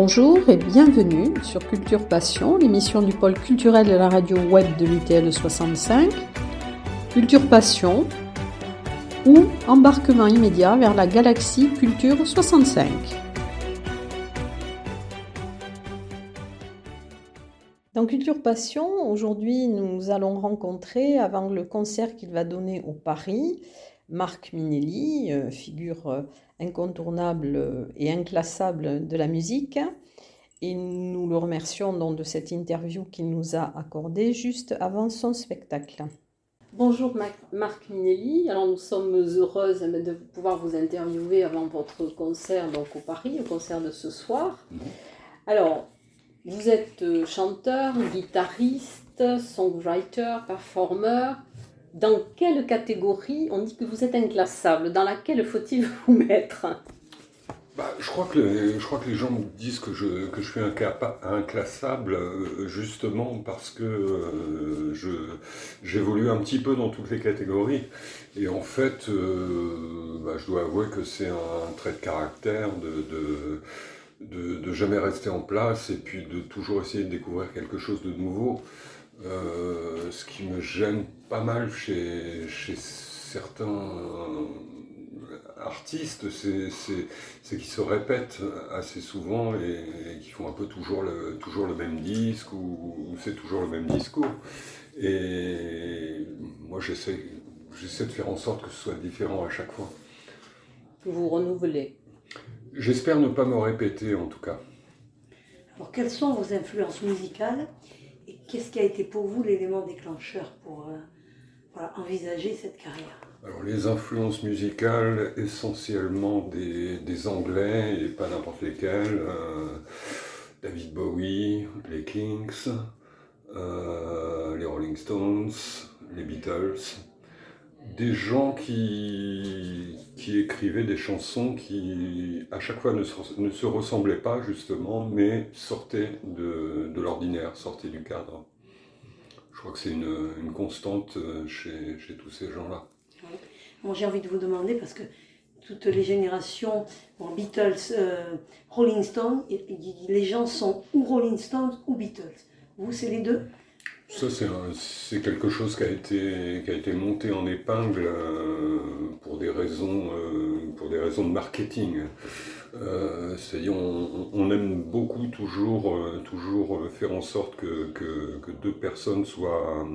Bonjour et bienvenue sur Culture Passion, l'émission du pôle culturel de la radio web de l'UTL 65. Culture Passion ou embarquement immédiat vers la galaxie Culture 65. Dans Culture Passion, aujourd'hui, nous allons rencontrer, avant le concert qu'il va donner au Paris, Marc Minelli, euh, figure euh, incontournable euh, et inclassable de la musique. Et nous le remercions donc de cette interview qu'il nous a accordée juste avant son spectacle. Bonjour Marc Minelli, alors nous sommes heureuses de pouvoir vous interviewer avant votre concert donc au Paris, au concert de ce soir. Mhm. Alors, vous êtes chanteur, guitariste, songwriter, performeur dans quelle catégorie on dit que vous êtes inclassable? Dans laquelle faut-il vous mettre? Bah, je, crois que les, je crois que les gens disent que je, que je suis inclassable euh, justement parce que euh, j'évolue un petit peu dans toutes les catégories. Et en fait, euh, bah, je dois avouer que c'est un trait de caractère de, de, de, jamais rester en place et puis de toujours essayer de découvrir quelque chose de nouveau. Euh, ce qui me gêne pas mal chez, chez certains artistes, c'est qu'ils se répètent assez souvent et, qu'ils font un peu toujours le, toujours le même disque ou, c'est toujours le même discours. Et moi, j'essaie de faire en sorte que ce soit différent à chaque fois. Vous renouvelez J'espère ne pas me répéter en tout cas. Alors, quelles sont vos influences musicales? Qu'est-ce qui a été pour vous l'élément déclencheur pour euh, envisager cette carrière? Alors les influences musicales, essentiellement des, Anglais et pas n'importe lesquels. Euh, David Bowie, les Kings, euh, les Rolling Stones, les Beatles, des gens qui, qui écrivaient des chansons qui, à chaque fois, ne se, ne se ressemblaient pas, justement, mais sortaient de, de l'ordinaire, sortaient du cadre. Je crois que c'est une, une, constante euh, chez, chez tous ces gens-là. J'ai envie de vous demander, parce que toutes les générations, Beatles, euh, Rolling Stones, les gens sont ou Rolling Stones ou Beatles. Vous, c'est les deux? Ça, c'est quelque chose qui a, été, qui a été monté en épingle euh, pour, des raisons, euh, pour des raisons de marketing. Euh, c'est-à-dire, on, aime beaucoup toujours, toujours faire en sorte que, que, que deux personnes soient,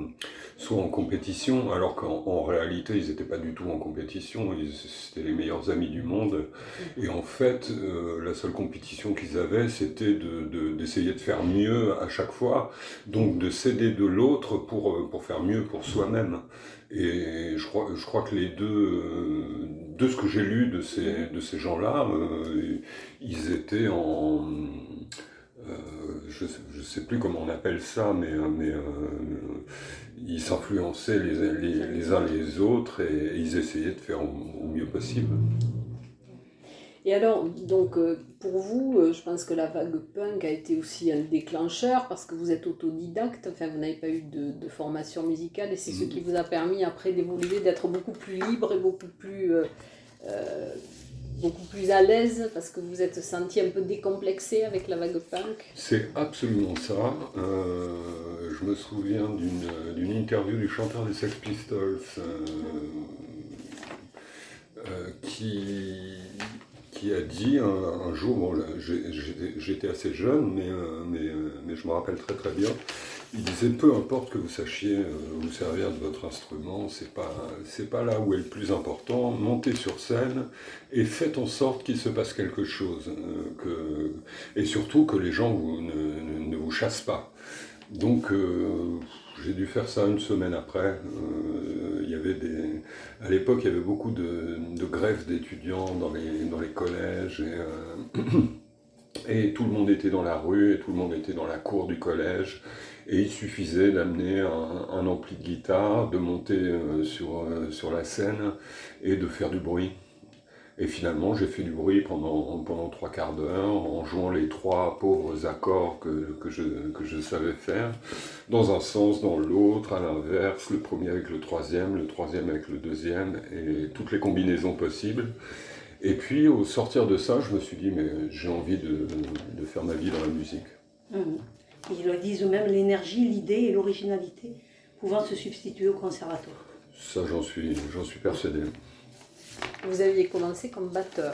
soient en compétition, alors qu'en réalité, ils n'étaient pas du tout en compétition, c'était les meilleurs amis du monde. Et en fait, la seule compétition qu'ils avaient, c'était d'essayer de, de, faire mieux à chaque fois, donc de céder de l'autre pour, euh, pour faire mieux pour soi-même. Et je crois, je crois que les deux, euh, de ce que j'ai lu de ces, gens-là, euh, ils étaient en... je ne sais, plus comment on appelle ça, mais, mais ils s'influençaient les, uns les autres et, ils essayaient de faire au mieux possible. Et alors, donc, euh, pour vous, euh, je pense que la vague punk a été aussi un déclencheur parce que vous êtes autodidacte, enfin, vous n'avez pas eu de, formation musicale et c'est ce qui vous a permis après d'évoluer, d'être beaucoup plus libre et beaucoup plus, euh, beaucoup plus à l'aise parce que vous êtes senti un peu décomplexé avec la vague punk. C'est absolument ça. je me souviens d'une interview du chanteur des Sex Pistols qui a dit un, jour, bon, j'étais assez jeune, mais, euh, euh, mais, je me rappelle très très bien, il disait peu importe que vous sachiez euh, vous servir de votre instrument, c'est pas, c'est pas là où est le plus important, montez sur scène et faites en sorte qu'il se passe quelque chose, que, et surtout que les gens vous, ne, vous chassent pas. Donc j'ai dû faire ça une semaine après. Euh, il y avait. À l'époque, il y avait beaucoup de, grèves d'étudiants dans les, dans les collèges. Et, euh, et, tout le monde était dans la rue, et tout le monde était dans la cour du collège. Et il suffisait d'amener un, ampli de guitare, de monter euh, sur, sur la scène et de faire du bruit. Et finalement, j'ai fait du bruit pendant, pendant trois quarts d'heure en jouant les trois pauvres accords que, que, je, que je savais faire, dans un sens, dans l'autre, à l'inverse, le premier avec le troisième, le troisième avec le deuxième, et toutes les combinaisons possibles. Et puis au sortir de ça, je me suis dit, mais j'ai envie de, de, faire ma vie dans la musique. Mhm. Ils le disent eux-mêmes, l'énergie, l'idée et l'originalité pouvant se substituer au conservatoire. Ça, j'en suis, j'en suis persuadé. Vous aviez commencé comme batteur.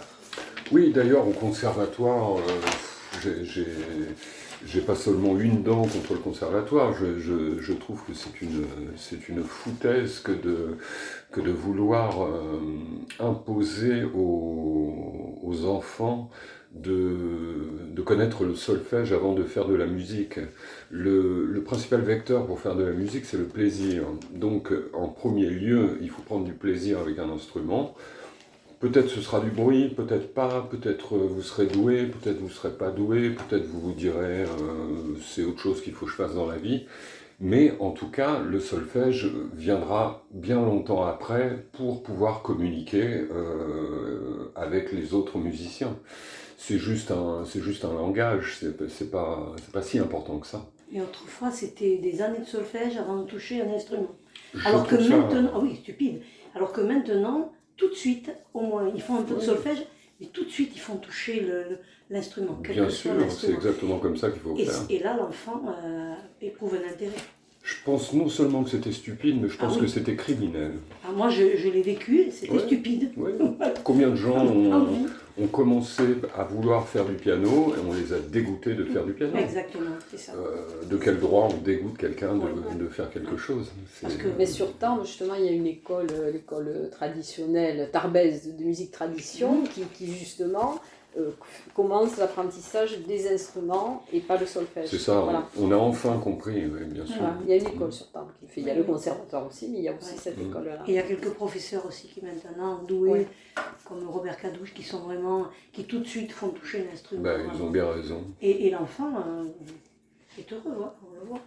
Oui, d'ailleurs, au conservatoire, euh, j'ai pas seulement une dent contre le conservatoire. Je, trouve que c'est une, foutaise que de, vouloir euh, imposer aux enfants de, connaître le solfège avant de faire de la musique. Le, principal vecteur pour faire de la musique, c'est le plaisir. Donc, en premier lieu, il faut prendre du plaisir avec un instrument. Peut-être ce sera du bruit, peut-être pas, peut-être vous serez doué, peut-être vous ne serez pas doué, peut-être vous vous direz euh, c'est autre chose qu'il faut que je fasse dans la vie. Mais en tout cas, le solfège viendra bien longtemps après pour pouvoir communiquer euh, avec les autres musiciens c'est juste un, c'est juste un langage, c'est, c'est pas, c'est pas si important que ça. Et autrefois, c'était des années de solfège avant de toucher un instrument. Alors que maintenant, ah oui, stupide. Alors que maintenant, tout de suite, au moins, ils font un peu de solfège, mais tout de suite, ils font toucher le, l'instrument. Bien sûr, c'est exactement comme ça qu'il faut et, faire. Et là, l'enfant euh, éprouve un intérêt. Je pense non seulement que c'était stupide, mais je pense ah que c'était criminel. Ah, moi, je, je l'ai vécu, c'était stupide. Combien de gens ont, ont, commencé à vouloir faire du piano et on les a dégoûtés de faire du piano. Exactement, c'est ça. Euh, de quel droit on dégoûte quelqu'un de, de, faire quelque chose? Parce que, Mais sur Tarbes, justement, il y a une école, euh, l'école traditionnelle, tarbaise de musique tradition, qui, qui justement euh, commence l'apprentissage des instruments et pas le solfège. C'est ça, on a enfin compris, bien sûr. Il y a une école sur Tarbes qui fait, il y a le conservatoire aussi, mais il y a aussi cette mm. école-là. Et il y a quelques professeurs aussi qui maintenant doués, comme Robert Cadouche, qui sont vraiment, qui tout de suite font toucher l'instrument. Ben, ils ont bien raison. Et, l'enfant euh, est heureux, hein, on le voit.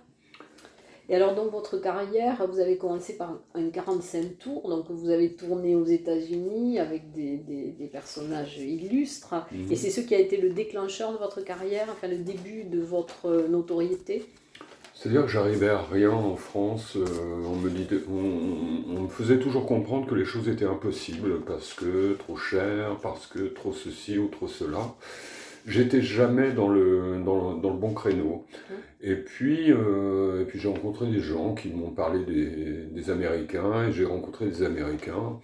Et alors, dans votre carrière, vous avez commencé par un 45 tours, donc vous avez tourné aux États-Unis avec des, des, personnages illustres, mhm. et c'est ce qui a été le déclencheur de votre carrière, enfin le début de votre notoriété? C'est-à-dire que j'arrivais à rien en France, euh, on, me dit, on, me faisait toujours comprendre que les choses étaient impossibles parce que trop cher, parce que trop ceci ou trop cela j'étais jamais dans le, dans, dans, le bon créneau. Et puis, euh, et puis j'ai rencontré des gens qui m'ont parlé des, des, Américains, et j'ai rencontré des Américains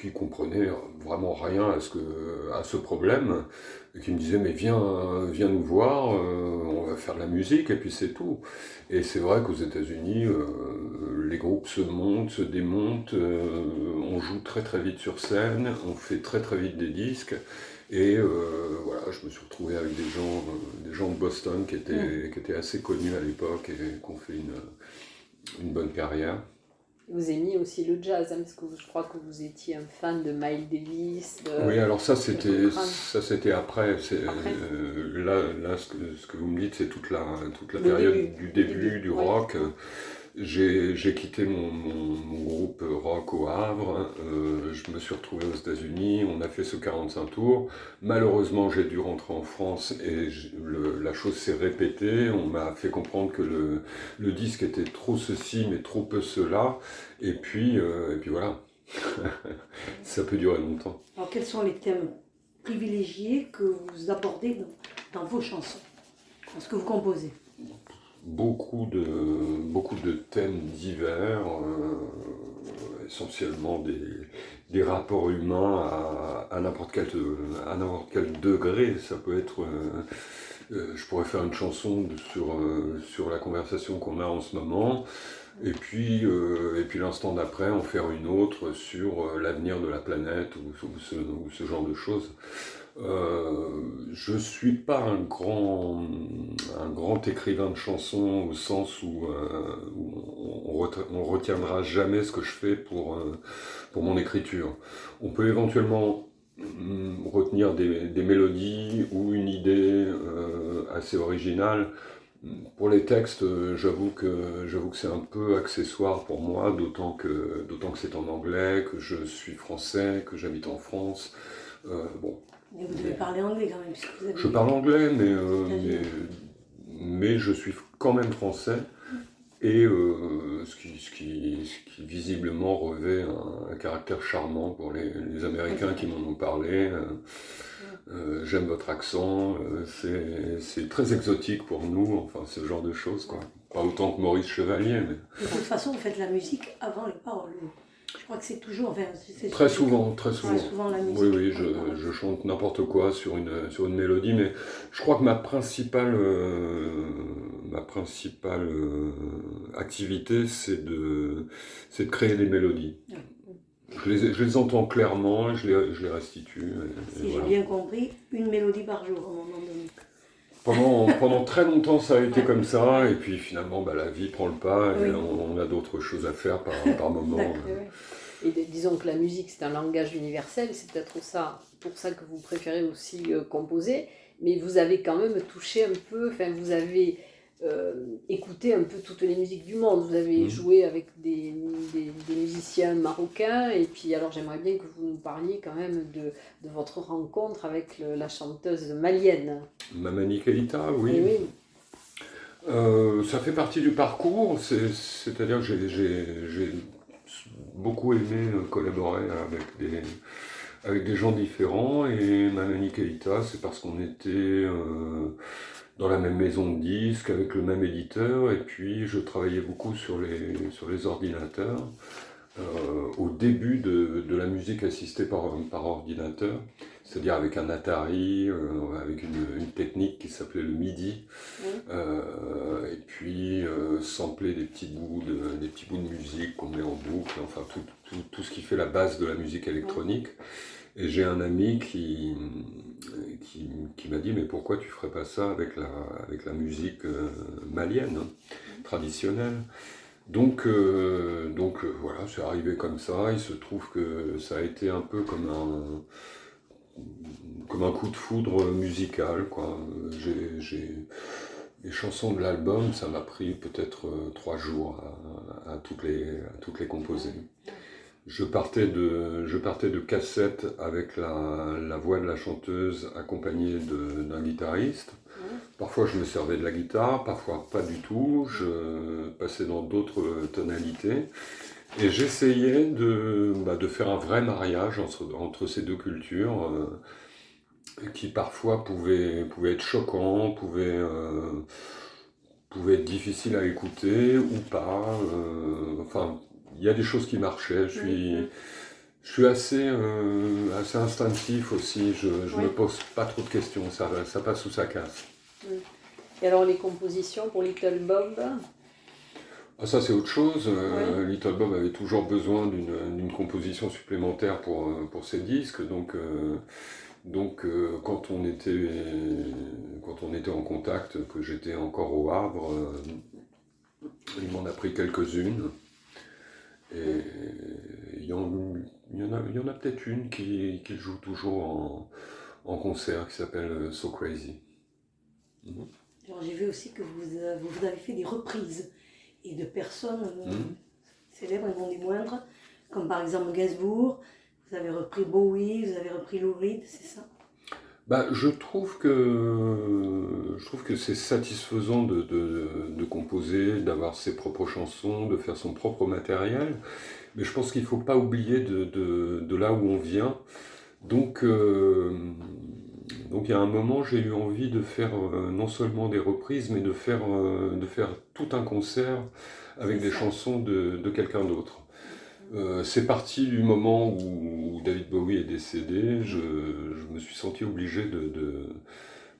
qui comprenaient vraiment rien à ce, que, à ce problème, et qui me disaient mais viens, viens nous voir, euh, on va faire de la musique, et puis c'est tout. Et c'est vrai qu'aux États-Unis, euh, les groupes se montent, se démontent, on joue très très vite sur scène, on fait très très vite des disques. Et euh, voilà, je me suis retrouvé avec des gens, euh, des gens de Boston qui étaient, qui étaient assez connus à l'époque et qui ont fait une, une bonne carrière. Vous aimiez aussi le jazz, hein, parce que je crois que vous étiez un fan de Miles Davis. oui, alors ça c'était ça c'était après. Euh, là, là ce, que, ce que vous me dites, c'est toute la toute la période du début, du rock. J'ai quitté mon, groupe rock au Havre, euh, je me suis retrouvé aux États-Unis, on a fait ce 45 tours. Malheureusement, j'ai dû rentrer en France et la chose s'est répétée. On m'a fait comprendre que le, disque était trop ceci, mais trop peu cela. Et puis, euh, et puis voilà, ça peut durer longtemps. Alors, quels sont les thèmes privilégiés que vous abordez dans vos chansons, dans ce que vous composez? Beaucoup de, beaucoup de thèmes divers, euh, essentiellement des, des, rapports humains à, à n'importe quel, quel degré. Ça peut être. Euh, euh, je pourrais faire une chanson sur, sur la conversation qu'on a en ce moment. Et puis, et puis l'instant d'après, en faire une autre sur l'avenir de la planète ou, ce, genre de choses. Euh, je ne suis pas un grand, un grand écrivain de chansons au sens où, euh, on, retiendra jamais ce que je fais pour, euh, pour mon écriture. On peut éventuellement mm, retenir des, des mélodies ou une idée assez originale. Pour les textes, j'avoue que j'avoue que c'est un peu accessoire pour moi, d'autant que d'autant que c'est en anglais, que je suis français, que j'habite en France. bon, mais vous devez parler anglais quand même. Vous avez... Je parle anglais, mais, euh, mais, mais, je suis quand même français. et ce qui, ce, qui, qui, visiblement revêt un, caractère charmant pour les, les Américains qui m'en ont parlé. J'aime votre accent, c'est très exotique pour nous, enfin ce genre de choses quoi. Pas autant que Maurice Chevalier, mais. De toute façon, vous faites la musique avant les paroles. Je crois que c'est toujours. très souvent, très souvent. la musique. Oui, oui, je, je chante n'importe quoi sur une, sur une mélodie, mais je crois que ma principale, euh, ma principale euh, activité, c'est de, de créer des mélodies. Je les, je les, entends clairement, je les, je les restitue. si j'ai bien compris, une mélodie par jour à un moment donné. Pendant, pendant très longtemps, ça a été comme ça, et puis finalement, bah, la vie prend le pas, et on, a d'autres choses à faire par, par moment. Et disons que la musique, c'est un langage universel, c'est peut-être ça, pour ça que vous préférez aussi euh, composer, mais vous avez quand même touché un peu, enfin, vous avez euh, écouté un peu toutes les musiques du monde. Vous avez mhm. joué avec des, des, musiciens marocains, et puis alors j'aimerais bien que vous nous parliez quand même de, de votre rencontre avec la chanteuse malienne. Mamani Keita, oui. Eh oui. Euh, ça fait partie du parcours, c'est-à-dire que j'ai beaucoup aimé collaborer avec des, avec des gens différents, et Mamani Keita, c'est parce qu'on était... Euh, dans la même maison de disques, avec le même éditeur, et puis je travaillais beaucoup sur les, sur les ordinateurs, euh, au début de, de, la musique assistée par, par ordinateur, c'est-à-dire avec un Atari, euh, avec une, une, technique qui s'appelait le MIDI, euh, et puis sampler des petits, bouts de, des petits bouts de musique qu'on met en boucle, enfin tout, tout, tout, ce qui fait la base de la musique électronique. Et j'ai un ami qui, qui, m'a dit Mais pourquoi tu ferais pas ça avec la, avec la musique euh, malienne, hein, traditionnelle? Donc, euh, donc euh, voilà, c'est arrivé comme ça. Il se trouve que ça a été un peu comme un, comme un coup de foudre musical. Quoi. Les chansons de l'album, ça m'a pris peut-être trois jours à, à, toutes les, à toutes les composer. Je partais de, je partais de cassette avec la, la voix de la chanteuse accompagnée d'un guitariste. Parfois je me servais de la guitare, parfois pas du tout. Je passais dans d'autres tonalités. Et j'essayais de, bah, de faire un vrai mariage entre, entre ces deux cultures euh, qui parfois pouvaient, pouvaient être choquants, pouvaient, euh, pouvaient être difficiles à écouter ou pas. Euh, enfin, il y a des choses qui marchaient. Je suis, je suis assez, euh, assez instinctif aussi. Je ne me pose pas trop de questions. Ça, ça passe ou ça casse. Et alors les compositions pour Little Bob? Ah, ça c'est autre chose. Euh, Little Bob avait toujours besoin d'une composition supplémentaire pour, euh, pour ses disques. Donc, donc quand, on était, quand on était en contact, que j'étais encore au Havre, il m'en a pris quelques-unes. Et il y, en, y en a, y en a peut-être une qui, qui, joue toujours en, en concert qui s'appelle euh, So Crazy. Mhm. Alors j'ai vu aussi que vous, vous, avez fait des reprises et de personnes euh, mhm. célèbres et non des moindres, comme par exemple Gainsbourg, vous avez repris Bowie, vous avez repris Lou Reed, c'est ça? Bah, je trouve que je trouve que c'est satisfaisant de, de, de composer, d'avoir ses propres chansons, de faire son propre matériel, mais je pense qu'il ne faut pas oublier de, de, là où on vient. Donc, euh, donc il y a un moment, j'ai eu envie de faire euh, non seulement des reprises, mais de faire, euh, de faire tout un concert avec des chansons de, de quelqu'un d'autre. Euh, c'est parti du moment où David Bowie est décédé. Je, me suis senti obligé de,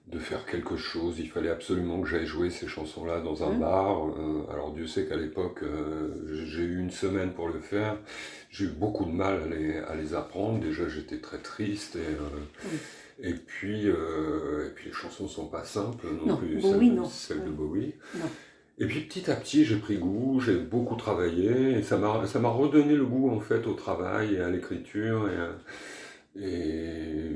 de, faire quelque chose. Il fallait absolument que j'aille jouer ces chansons-là dans un bar. Euh, alors Dieu sait qu'à l'époque, euh, j'ai eu une semaine pour le faire. J'ai eu beaucoup de mal à les, à les apprendre. Déjà, j'étais très triste. Et, et, puis, et puis, les chansons ne sont pas simples non, plus, celles, de Bowie. Et puis petit à petit, j'ai pris goût, j'ai beaucoup travaillé, et ça m'a, ça m'a redonné le goût en fait au travail et à l'écriture. Et, et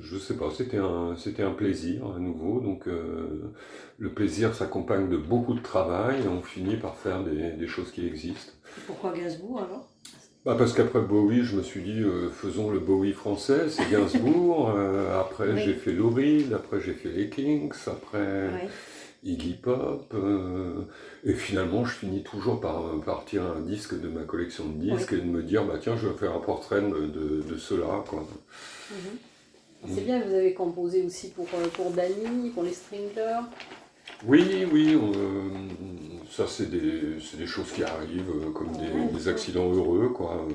je sais pas, c'était un, c'était un plaisir à nouveau. Donc euh, le plaisir s'accompagne de beaucoup de travail et on finit par faire des, des choses qui existent. pourquoi Gainsbourg alors? Bah parce qu'après Bowie, je me suis dit, euh, faisons le Bowie français, c'est Gainsbourg. Euh, après, j'ai fait Lou Reed, après, j'ai fait les Kings, après, Iggy Pop. et finalement, je finis toujours par partir un disque de ma collection de disques et de me dire, bah tiens, je vais faire un portrait de, de ceux-là. Mhm. C'est bien, vous avez composé aussi pour, pour Danny, pour les Stringlers. Oui, oui, ça c'est des, des, choses qui arrivent, comme des, des, accidents heureux, quoi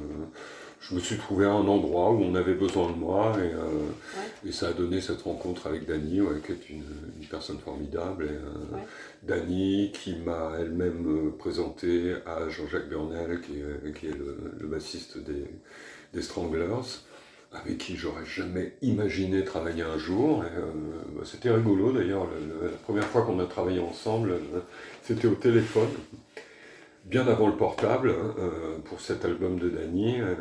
je me suis trouvé à un endroit où on avait besoin de moi et, euh, ça a donné cette rencontre avec Dany, qui est une, personne formidable. Et, euh, Dany qui m'a elle-même euh, présenté à Jean-Jacques Burnel, qui est, le, bassiste des, Stranglers, avec qui j'aurais jamais imaginé travailler un jour. Bah, c'était rigolo d'ailleurs, la première fois qu'on a travaillé ensemble, c'était au téléphone bien avant le portable hein, euh, pour cet album de Dany. Euh,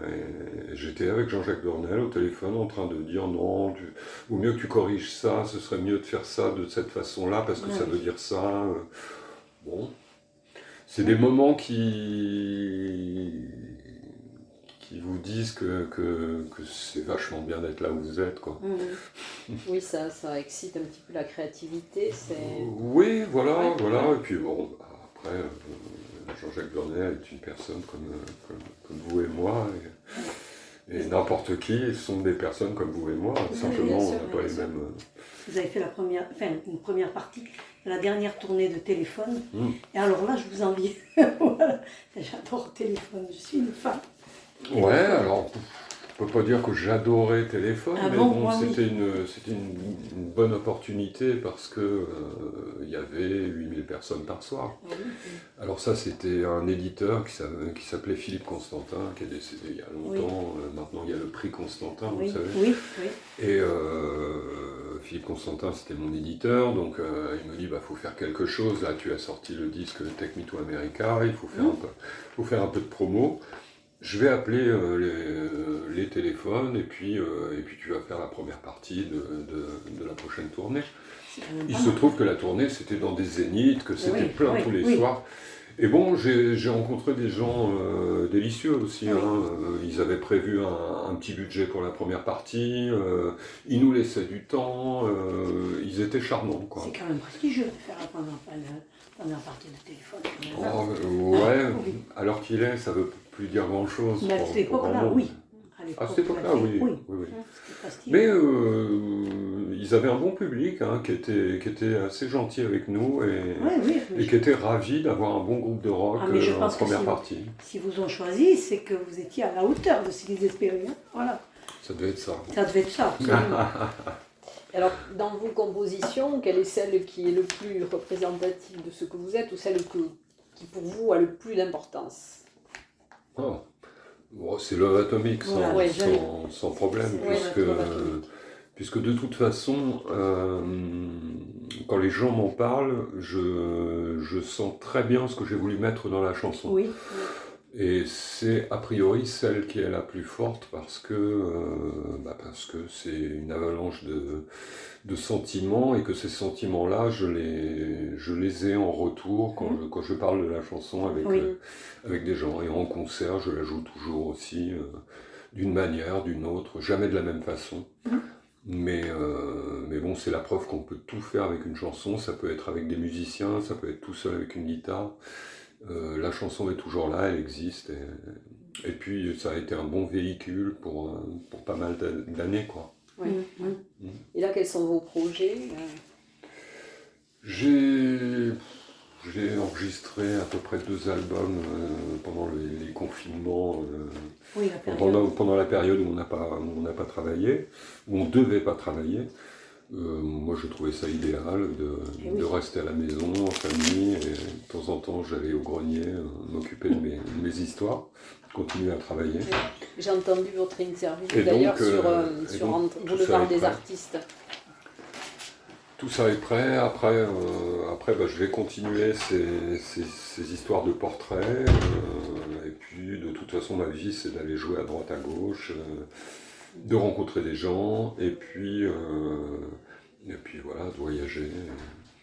j'étais avec Jean-Jacques Dornel au téléphone en train de dire non, tu, vaut mieux que tu corriges ça, ce serait mieux de faire ça de cette façon-là parce que ça veut dire ça. Euh. Bon, c'est des moments qui qui vous disent que, que, c'est vachement bien d'être là où vous êtes. Quoi. Mmh. Oui, ça, ça excite un petit peu la créativité. Oui, voilà, voilà. Et puis bon, après, Jean-Jacques Burnel est une personne comme, comme, vous et moi. Et, n'importe qui sont des personnes comme vous et moi. Simplement, on n'a pas les mêmes. Euh, vous avez fait la première, enfin, une première partie de la dernière tournée de téléphone. Hmm. Et alors là, je vous envie. voilà. J'adore téléphone, je suis une femme. Ouais, alors je peux pas dire que j'adorais Téléphone, ah mais bon, c'était une, une, bonne opportunité parce que euh, il y avait 8000 personnes par soir. Ah Alors ça, c'était un éditeur qui s'appelait Philippe Constantin, qui est décédé il y a longtemps. Euh, maintenant, il y a le prix Constantin, vous savez. Oui, Et euh, Philippe Constantin, c'était mon éditeur, donc il me dit, bah faut faire quelque chose. Là, tu as sorti le disque Take Me to America, il faut faire, mmh. un, peu, faut faire un peu de promo je vais appeler euh, euh, les, téléphones et puis, euh, et puis tu vas faire la première partie de, la prochaine tournée. Il se trouve que la tournée c'était dans des zéniths, que c'était plein tous les soirs. Et bon, j'ai rencontré des gens délicieux aussi. Hein. ils avaient prévu un, petit budget pour la première partie, ils nous laissaient du temps, ils étaient charmants. C'est quand même prestigieux de faire la première, partie de téléphone. Oh, ouais, alors qu'il est, ça veut plus dire grand-chose. Mais à cette époque-là, oui. À cette époque-là, oui. oui. oui, Mais euh, ils avaient un bon public hein, qui, était, qui était assez gentil avec nous et, et qui était ravi d'avoir un bon groupe de rock ah, euh, en première partie. Si vous ont choisi, c'est que vous étiez à la hauteur de ce qu'ils espéraient. Hein. Voilà. Ça devait être ça. Ça devait être ça. Alors, dans vos compositions, quelle est celle qui est le plus représentative de ce que vous êtes ou celle qui pour vous a le plus d'importance? Oh. c'est Love Atomic sans, problème, puisque, puisque de toute façon, euh, quand les gens m'en parlent, je, je, sens très bien ce que j'ai voulu mettre dans la chanson. Oui. Et c'est a priori celle qui est la plus forte parce que euh, bah parce que c'est une avalanche de, de, sentiments et que ces sentiments-là, je les, je les ai en retour quand, mhm. je, quand je parle de la chanson avec, euh, avec des gens. Et en concert, je la joue toujours aussi euh, d'une manière, d'une autre, jamais de la même façon. Mhm. Mais, mais bon, c'est la preuve qu'on peut tout faire avec une chanson. Ça peut être avec des musiciens, ça peut être tout seul avec une guitare. Euh, la chanson est toujours là, elle existe. Et, puis ça a été un bon véhicule pour, euh, pour pas mal d'années. quoi. Mm. Et là, quels sont vos projets J'ai j'ai enregistré à peu près deux albums euh, pendant les, confinements, pendant, pendant, la période où on n'a pas, pas travaillé, où on ne devait pas travailler. Euh, moi, je trouvais ça idéal de, eh rester à la maison, en famille, et de temps en temps, j'allais au grenier euh, m'occuper de mes, histoires, continuer à travailler. J'ai entendu votre interview d'ailleurs sur, euh, sur Boulevard des artistes. Tout ça est prêt. Après, après bah, je vais continuer ces, ces, histoires de portraits. et puis, de toute façon, ma vie, c'est d'aller jouer à droite, à gauche de rencontrer des gens et puis, euh, et puis voilà, de voyager.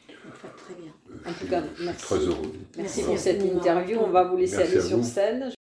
Très bien. En tout cas, merci. Très heureux. Merci pour cette interview. On va vous laisser aller sur scène.